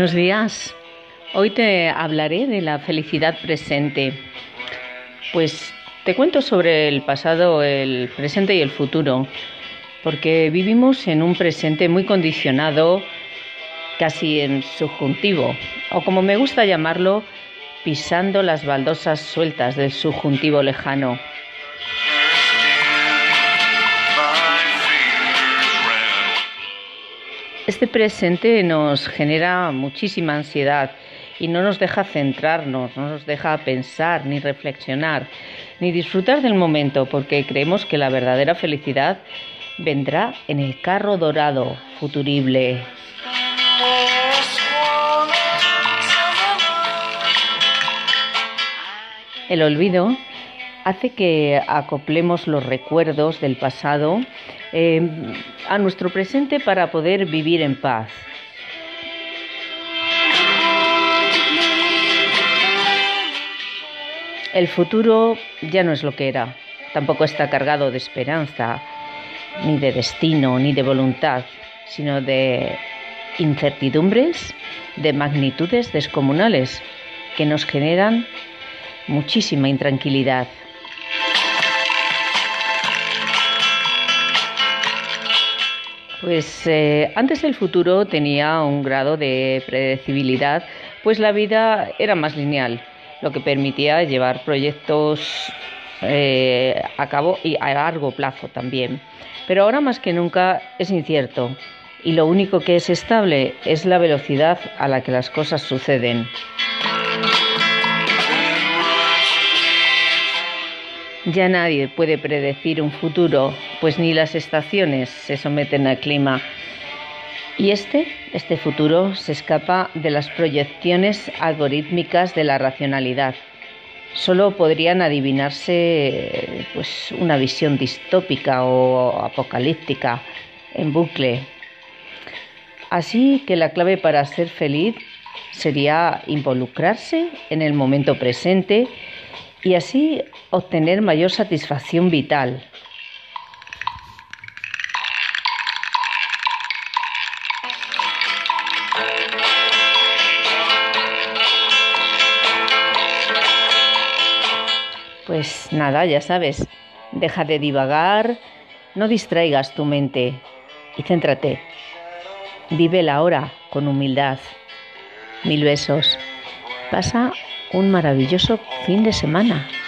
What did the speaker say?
Buenos días. Hoy te hablaré de la felicidad presente. Pues te cuento sobre el pasado, el presente y el futuro, porque vivimos en un presente muy condicionado, casi en subjuntivo, o como me gusta llamarlo, pisando las baldosas sueltas del subjuntivo lejano. Este presente nos genera muchísima ansiedad y no nos deja centrarnos, no nos deja pensar, ni reflexionar, ni disfrutar del momento, porque creemos que la verdadera felicidad vendrá en el carro dorado, futurible. El olvido hace que acoplemos los recuerdos del pasado eh, a nuestro presente para poder vivir en paz. El futuro ya no es lo que era, tampoco está cargado de esperanza, ni de destino, ni de voluntad, sino de incertidumbres, de magnitudes descomunales que nos generan muchísima intranquilidad. Pues eh, antes el futuro tenía un grado de predecibilidad, pues la vida era más lineal, lo que permitía llevar proyectos eh, a cabo y a largo plazo también. Pero ahora más que nunca es incierto y lo único que es estable es la velocidad a la que las cosas suceden. Ya nadie puede predecir un futuro, pues ni las estaciones se someten al clima. Y este, este futuro, se escapa de las proyecciones algorítmicas de la racionalidad. Solo podrían adivinarse pues, una visión distópica o apocalíptica en bucle. Así que la clave para ser feliz sería involucrarse en el momento presente y así obtener mayor satisfacción vital. Pues nada, ya sabes, deja de divagar, no distraigas tu mente y céntrate. Vive la hora con humildad. Mil besos. Pasa un maravilloso fin de semana.